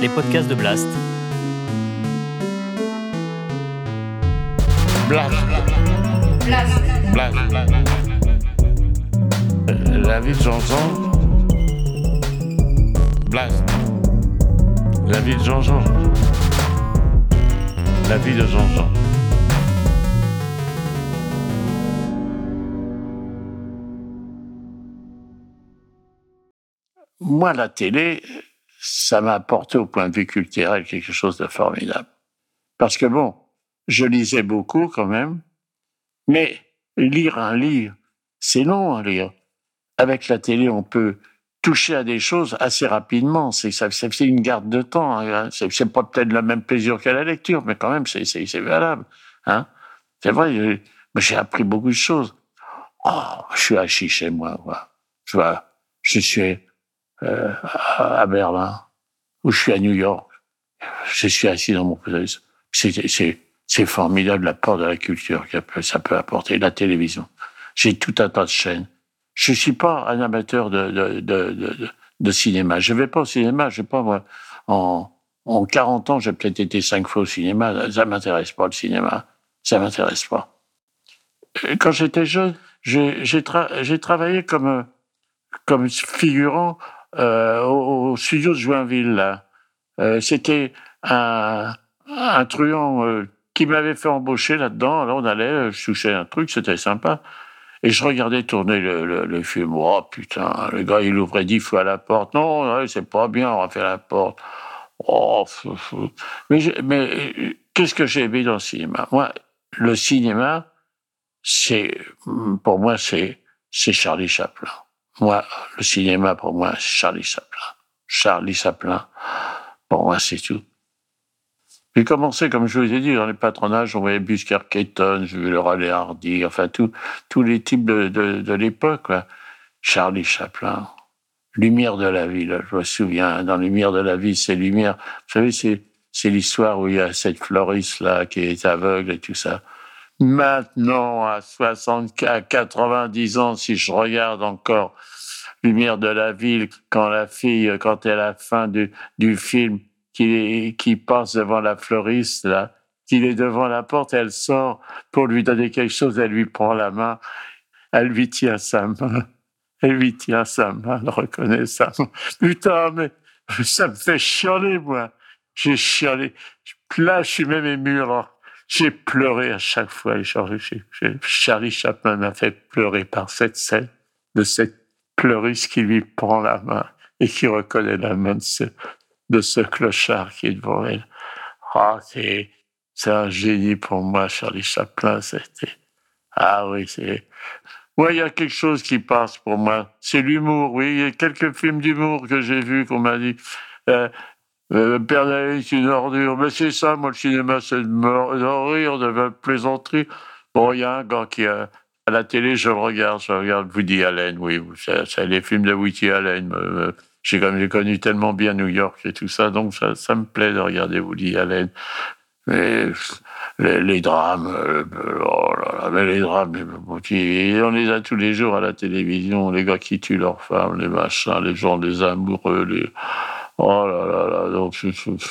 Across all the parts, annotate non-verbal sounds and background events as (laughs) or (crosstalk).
les podcasts de Blast. Blast. Blast. Euh, La vie de Jean-Jean. Blast. La vie de Jean-Jean. La vie de Jean-Jean. Moi, la télé, ça m'a apporté au point de vue culturel quelque chose de formidable. Parce que bon, je lisais beaucoup quand même, mais lire un livre, c'est long à lire. Avec la télé, on peut toucher à des choses assez rapidement. C'est ça, c'est une garde de temps. hein. C'est c'est pas peut-être le même plaisir qu'à la lecture, mais quand même, c'est valable. Hein c'est vrai. J'ai appris beaucoup de choses. Oh, je suis assis chez moi. Quoi. Je vois, je suis euh, à Berlin ou je suis à New York. Je suis assis dans mon fauteuil. C'est formidable l'apport de la culture que ça peut apporter la télévision. J'ai tout un tas de chaînes. Je suis pas un amateur de, de, de, de, cinéma. Je vais pas au cinéma. Je pas, moi, en, en 40 ans, j'ai peut-être été cinq fois au cinéma. Ça m'intéresse pas, le cinéma. Ça m'intéresse pas. Quand j'étais jeune, j'ai tra- travaillé comme, comme figurant euh, au, studio de Joinville. Euh, C'était un, truand euh, qui m'avait fait embaucher là-dedans. Alors on allait, euh, je touchais un truc, c'était sympa. Et je regardais tourner le, film. Oh putain, le gars il ouvrait dix fois la porte. Non, c'est pas bien, on va faire la porte. Oh. Mais, mais qu'est-ce que j'ai aimé dans le cinéma? Moi, le cinéma, c'est pour moi c'est Charlie Chaplin. Moi, le cinéma pour moi c'est Charlie Chaplin. Charlie Chaplin, pour moi c'est tout. J'ai commencé, comme je vous ai dit, dans les patronages, on voyait Busker Keaton, j'ai vu le Raleigh Hardy, enfin tout, tous les types de, de, de l'époque. Charlie Chaplin, Lumière de la vie, là, je me souviens, dans Lumière de la vie, c'est Lumière. Vous savez, c'est, l'histoire où il y a cette fleuriste là qui est aveugle et tout ça. Maintenant, à 60, à 90 ans, si je regarde encore Lumière de la ville, quand la fille, quand elle à la fin du, du film, qui, qui passe devant la fleuriste, là, qu'il est devant la porte, elle sort pour lui donner quelque chose, elle lui prend la main, elle lui tient sa main, (laughs) elle lui tient sa main, elle reconnaît sa. Putain, mais ça me fait chialer, moi. J'ai chialé. Là, je suis même ému, alors. J'ai pleuré à chaque fois. Charlie Chaplin m'a fait pleurer par cette scène de cette pleuriste qui lui prend la main et qui reconnaît la main de ce, clochard qui est devant elle. Ah, c'est, c'est un génie pour moi, Charlie Chaplin. C'était, ah oui, c'est, ouais, il y a quelque chose qui passe pour moi. C'est l'humour, oui. Il y a quelques films d'humour que j'ai vus qu'on m'a dit, euh, euh, Père est une ordure. Mais c'est ça, moi, le cinéma, c'est de me- rire, de la plaisanterie. Bon, il y a un gars qui a, à la télé, je le regarde, je regarde Woody Allen, oui, c'est les films de Woody Allen. me- me- J'ai connu tellement bien New York et tout ça, donc ça, me plaît de regarder Woody Allen. Mais les, drames, euh, oh là là, mais les drames, on les a tous les jours à la télévision, les gars qui tuent leurs femmes, les machins, les gens, les amoureux, les... Oh là là là, donc,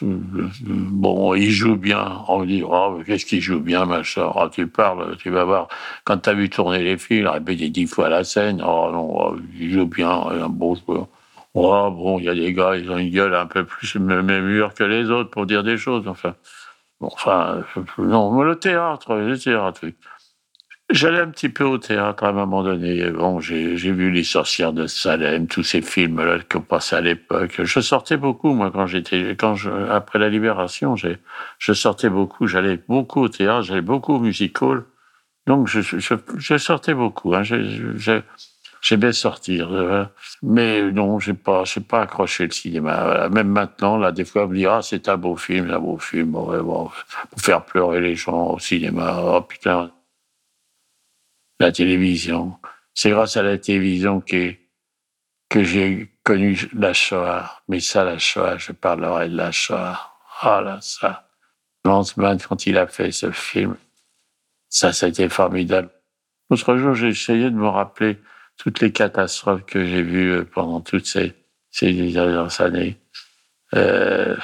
bon, il joue bien. On me dit, oh, qu'est-ce qu'il joue bien, machin. Ah, tu parles, tu vas voir. Quand tu as vu tourner les films, il a répété dix fois la scène. Oh non, oh, il joue bien, un bon joueur. Oh, bon, il y a des gars, ils ont une gueule un peu plus mûre que les autres pour dire des choses, enfin. Bon, enfin, je- non, mais le théâtre, le théâtre. J'allais un petit peu au théâtre à un moment donné. Bon, j'ai vu Les Sorcières de Salem, tous ces films-là qu'on passait à l'époque. Je sortais beaucoup, moi, quand j'étais, quand après la Libération, je sortais beaucoup. J'allais beaucoup au théâtre, j'allais beaucoup au musical. Donc, je, je, je- sortais beaucoup. Hein. J'ai- j'ai- J'aimais sortir, euh, mais non, j'ai pas, j'ai pas accroché le cinéma. Même maintenant, là, des fois, on me dit ah c'est un beau film, un beau film, ouais, bon, pour faire pleurer les gens au cinéma. Oh putain, la télévision. C'est grâce à la télévision que, que j'ai connu la Shoah. Mais ça, la Shoah, je parlerai de la Shoah. Ah là, ça. Lanzmann, quand il a fait ce film, ça, été formidable. L'autre jour, j'ai essayé de me rappeler toutes les catastrophes que j'ai vues euh, pendant toutes ces, ces dernières années. Euh,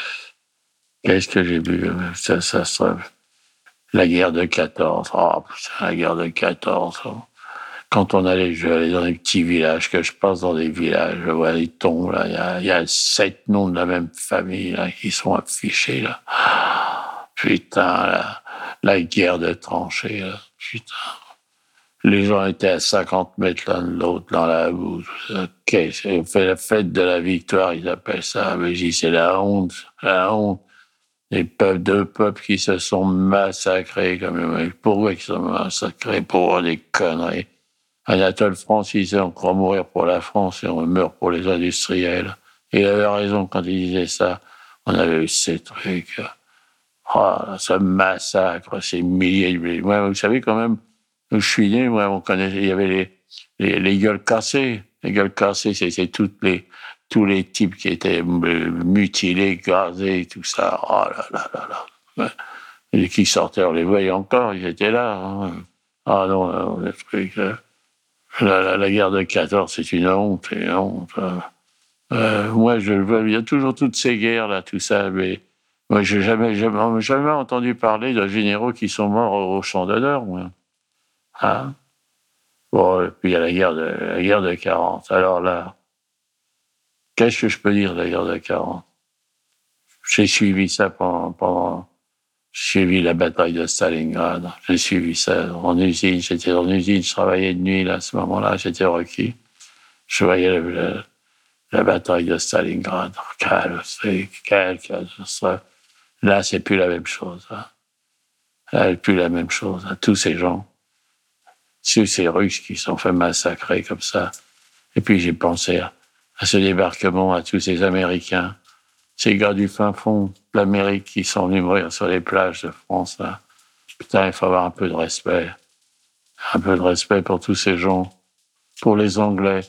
Qu'est-ce que j'ai vu ça, ça, La guerre de 14. Oh, putain, la guerre de 14. Oh. Quand on allait, je dans des petits villages, que je passe dans des villages, je vois les tons, là. Il y a, y a sept noms de la même famille, là, qui sont affichés, là. Putain, la, guerre de tranchées, là. Putain. Les gens étaient à 50 mètres l'un de l'autre dans la boue. On fait la fête de la victoire, ils appellent ça. Mais c'est la honte, la honte. Les peuples, deux peuples qui se sont massacrés comme. Pourquoi ils se sont massacrés Pour des conneries? Anatole France, il disait on croit mourir pour la France et on meurt pour les industriels. Il avait raison quand il disait ça. On avait eu ces trucs. Oh, ce massacre, ces milliers de... Ouais, vous savez quand même, où je suis né, moi, on connaissait, il y avait les, les, les gueules cassées. Les gueules cassées, c'est toutes les, tous les types qui étaient mutilés, gazés, tout ça. Oh là là là là. Et qui sortaient, on les voyait encore, ils étaient là. Hein. Ah non, le truc. La, guerre de 14, c'est une honte, une honte. Hein. Euh, moi, je vois, il y a toujours toutes ces guerres là, tout ça, mais moi, j'ai jamais, jamais, jamais entendu parler de généraux qui sont morts au, champ d'honneur, moi. Hein bon, et puis il y a la guerre de la guerre de 40. Alors là, Qu'est-ce que je peux dire guerre de 40 J'ai suivi ça pendant, j'ai suivi la bataille de Stalingrad. J'ai suivi ça en usine. J'étais en usine, je travaillais de nuit là, à ce moment-là. J'étais requis. Je voyais la, bataille de Stalingrad. Quel, quel, quel, Là, c'est plus la même chose. Hein. Là, c'est plus la même chose. Hein. Tous ces gens, tous ces Russes qui sont fait massacrer comme ça. Et puis j'ai pensé à à ce débarquement, à tous ces Américains, ces gars du fin fond de l'Amérique qui sont venus mourir sur les plages de France. Là. Putain, il faut avoir un peu de respect. Un peu de respect pour tous ces gens. Pour les Anglais.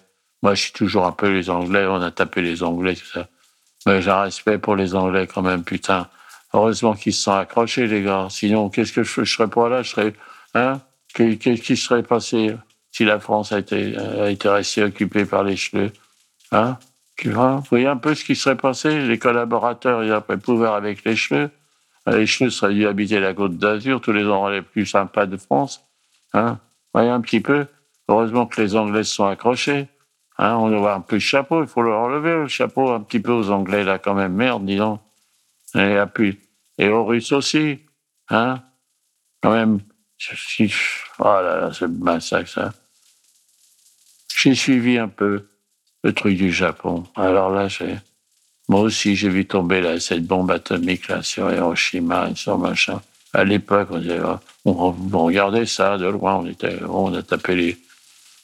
Moi, je suis toujours un peu les Anglais. On a tapé les Anglais, tout ça. Mais j'ai un respect pour les Anglais quand même, putain. Heureusement qu'ils se sont accrochés, les gars. Sinon, qu'est-ce que je, je serais pas là? Je serais, hein? Qu'est-ce qui serait passé si la France a été, a été restée occupée par les cheveux? Hein Vous voyez un peu ce qui serait passé Les collaborateurs, ils auraient pu avec les cheveux. Les cheveux seraient dû habiter la côte d'Azur, tous les endroits les plus sympas de France. Hein voyez un petit peu Heureusement que les Anglais sont accrochés. Hein on doit un peu le chapeau, il faut leur enlever le chapeau un petit peu aux Anglais, là, quand même. Merde, dis donc. Et, puis, et aux Russes aussi. Hein Quand même. Oh là là, c'est massacre, ça. J'ai suivi un peu le truc du Japon. Alors là, moi aussi, j'ai vu tomber là, cette bombe atomique là, sur Hiroshima et sur machin. À l'époque, on, disait, on, regardait ça de loin, on, était, on a tapé les,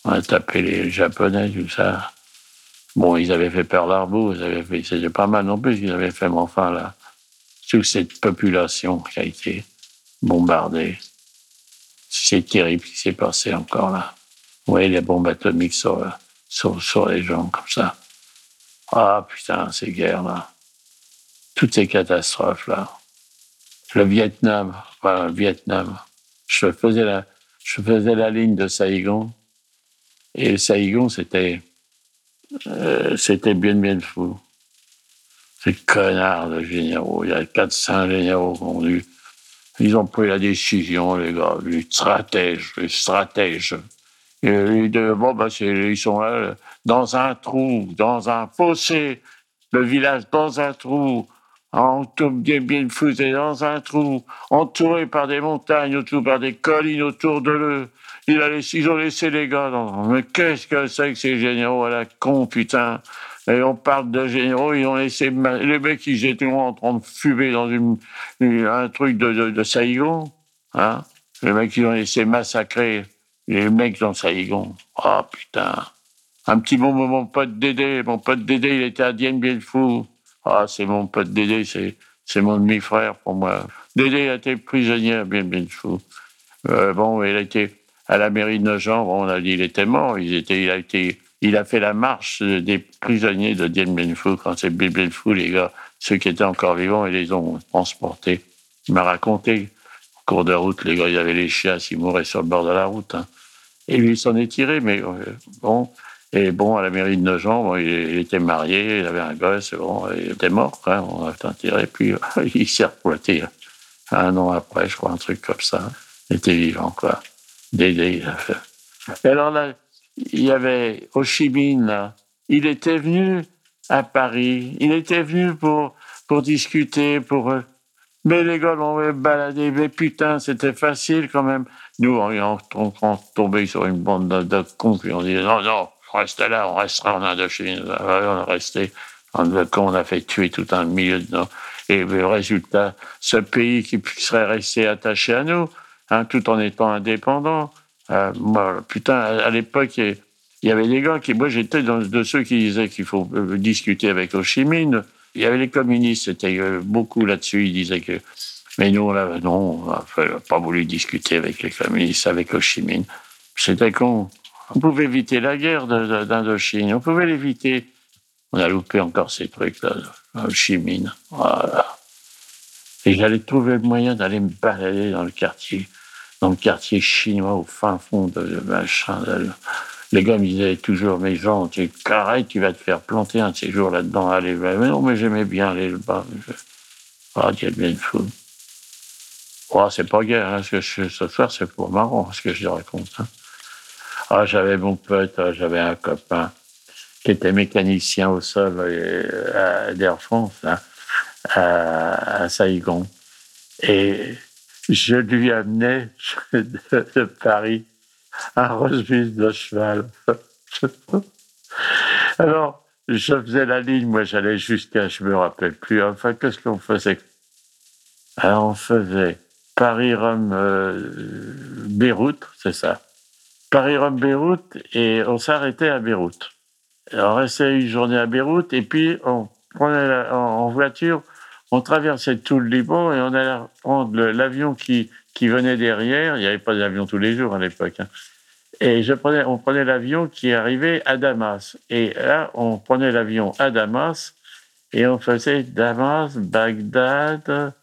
on a tapé les Japonais, tout ça. Bon, ils avaient fait Pearl Harbor, ils avaient fait, c'était pas mal non plus, ils avaient fait, mais enfin là, toute cette population qui a été bombardée. C'est terrible ce qui s'est passé encore là. Vous voyez les bombes atomiques sur, sur, sur les gens comme ça. Ah putain, ces guerres-là. Toutes ces catastrophes-là. Le Vietnam, enfin, le Vietnam. Je faisais la, je faisais la ligne de Saigon. Et Saigon, c'était, euh, c'était bien, bien fou. Ces connards de généraux. Il y a 400 généraux qui ont eu. Ils ont pris la décision, les gars, les stratèges, les stratèges. Et de, bon, bah, ils sont là, dans un trou, dans un fossé, le village dans un trou, en bien, bien fouté dans un trou, entouré par des montagnes, autour par des collines autour de eux. Il a laissé, ils ont laissé les gars dans, mais qu'est-ce que c'est que ces généraux à la con, putain? Et on parle de généraux, ils ont laissé, les mecs, ils étaient en train de fumer dans une, un truc de, de, de hein? Les mecs, ils ont laissé massacrer les mecs dans Saigon. Ah, oh, putain. Un petit mot, mon pote Dédé. Mon pote Dédé, il était à Dien Bien Fou. Ah, c'est mon pote Dédé, c'est, c'est mon demi-frère pour moi. Dédé a été prisonnier à Bien Bien Fou. Euh, bon, il a été à la mairie de Nogent. on a dit il était mort. Il, était, il, a été, il a fait la marche des prisonniers de Dien Bien Phu quand c'est Bien Bien Phu, les gars. Ceux qui étaient encore vivants, ils les ont transportés. Il m'a raconté, cours de route, les gars, il y avait les chiens, ils mouraient sur le bord de la route. Hein. Et lui, il s'en est tiré, mais euh, bon, Et bon, à la mairie de Nogent, il, était marié, il avait un gosse, bon, il était mort, quoi, on a tiré, puis (laughs) il s'est reploité un an après, je crois, un truc comme ça. Il était vivant, quoi. Dédé, il a fait. Et alors là, il y avait Ho là. Il était venu à Paris. Il était venu pour, pour discuter, pour. Mais les gars l'ont baladé. Mais putain, c'était facile quand même. Nous, on, on, on, tombé sur une bande de, de cons, puis on dit non, non, on reste là, on restera en Indochine. On est resté. En on a fait tuer tout un milieu de nous. Et le résultat, ce pays qui serait resté attaché à nous, hein, tout en étant indépendant. Euh, moi, putain, à, l'époque, il y avait des gars qui, moi, j'étais de ceux qui disaient qu'il faut euh, discuter avec Ho Chi Minh. Il y avait les communistes, c'était euh, beaucoup là-dessus. Ils disaient que, mais nous, là, non, on n'a pas voulu discuter avec les communistes, avec Ho Chi Minh. C'était con. On pouvait éviter la guerre d'Indochine. On pouvait l'éviter. On a loupé encore ces trucs-là. Ho Chi Minh. Voilà. Et j'allais trouver le moyen d'aller me balader dans le quartier dans le quartier chinois au fin fond de machin. Les gars me disaient toujours, mais Jean, tu carré, tu vas te faire planter un de ces jours là-dedans. Allez, mais non, mais j'aimais bien aller là-bas. Ah, Dieu bien fou. Oh, c'est pas gay, hein, ce, que ce soir, c'est pour marrant, ce que je raconte. Hein. Ah, j'avais mon pote, ah, j'avais un copain qui était mécanicien au sol euh, d'Air France, hein, à, à Saigon. Et je lui amenais (laughs) de, Paris un rosebif de cheval. (laughs) Alors, je faisais la ligne, moi j'allais jusqu'à, je me rappelle plus, enfin, qu'est-ce qu'on faisait? Alors, on faisait Paris-Rome, euh, c'est ça. Paris-Rome, Beyrouth, et on s'arrêtait à Beyrouth. on restait une journée à Beyrouth, et puis on prenait en voiture, on traversait tout le Liban et on allait prendre l'avion qui, venait derrière. Il n'y avait pas d'avion tous les jours à l'époque. Hein. Et on prenait l'avion qui arrivait à Damas. Et là, on prenait l'avion à Damas et on faisait Damas, Bagdad,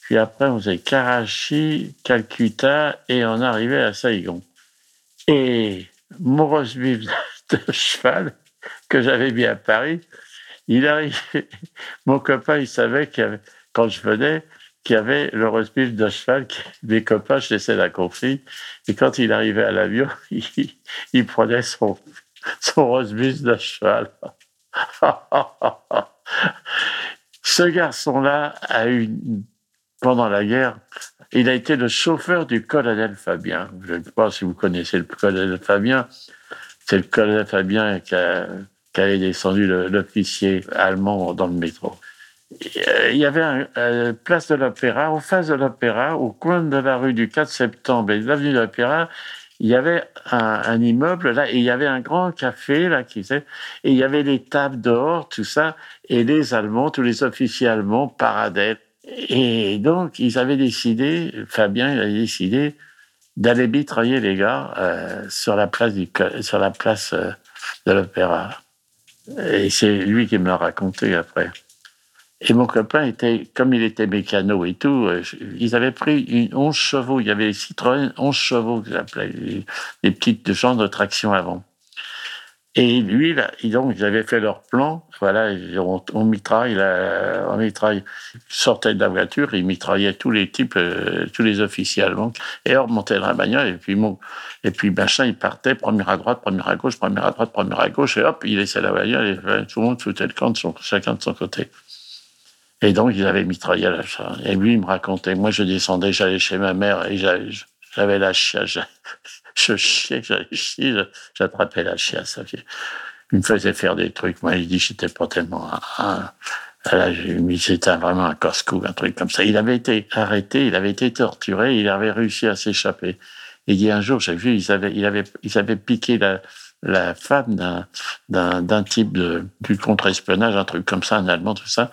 puis après on faisait Karachi, Calcutta et on arrivait à Saigon. Et mon de (laughs) cheval que j'avais mis à Paris, il arrive, (laughs) mon copain, il savait qu'il quand je venais, qu'il y avait le roast de cheval, (laughs) mes copains, je laissais la confie. Et quand il arrivait à l'avion, (laughs) il, prenait son, son roast de cheval. Ce garçon-là a eu, pendant la guerre, il a été le chauffeur du colonel Fabien. Je ne sais pas si vous connaissez le colonel Fabien. C'est le colonel Fabien qui a qu'avait descendu l'officier allemand dans le métro. Euh, il y avait une euh, place de l'Opéra, en face de l'Opéra, au coin de la rue du 4 septembre et de l'avenue de l'Opéra, il y avait un, immeuble là et il y avait un grand café là qui et il y avait les tables dehors tout ça et les Allemands tous les officiers allemands paradaient et donc ils avaient décidé Fabien il avait décidé d'aller mitrailler les gars euh, sur la place du sur la place de l'Opéra et c'est lui qui me l'a raconté après. Et mon copain était, comme il était mécano et tout, euh, ils avaient pris une 11 chevaux. Il y avait les Citroën 11 chevaux que j'appelais, les petites gens de traction avant. Et lui, là, donc, ils avaient fait leur plan. Voilà, on, on mitraille, on mitraille. sortait de la voiture, ils mitraillaient tous les types, euh, tous les officiers allemands. Et on remontait dans la bagnole, et puis, bon, et puis, machin, il partait, première à droite, première à gauche, première à droite, première à gauche, et hop, il laissait la bagnole, et euh, tout le monde foutait le camp, de son, chacun de son côté. Et donc, ils avaient mitraillé la chambre. Et lui, il me racontait, moi, je descendais, j'allais chez ma mère, et j'avais la chiasse (laughs) je chiais, j'attrapais la chiasse. Il me faisait faire des trucs. Moi, il dit j'étais pas tellement un, c'était vraiment un casse-cou, un truc comme ça. Il avait été arrêté, il avait été torturé, il avait réussi à s'échapper. Il dit un jour, j'ai vu, ils avaient, il avait, ils avaient piqué la, femme d'un, type du contre-espionnage, un truc comme ça, un Allemand, tout ça.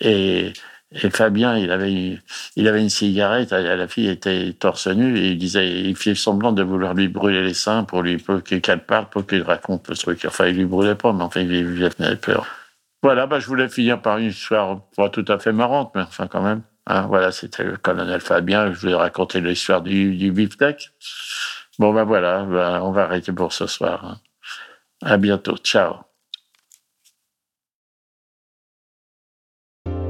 Et et Fabien, il avait, il avait une cigarette, la fille était torse nu, et il disait, il fit semblant de vouloir lui brûler les seins pour lui, pour qu'elle parle, pour qu'il raconte le truc. Enfin, il lui brûlait pas, mais enfin, il lui peur. Voilà, bah, je voulais finir par une histoire pas tout à fait marrante, mais enfin, quand même. Hein, voilà, c'était le colonel Fabien. Je voulais raconter l'histoire du, du beefsteak. Bon, ben voilà, bah, on va arrêter pour ce soir. Hein. À bientôt. Ciao.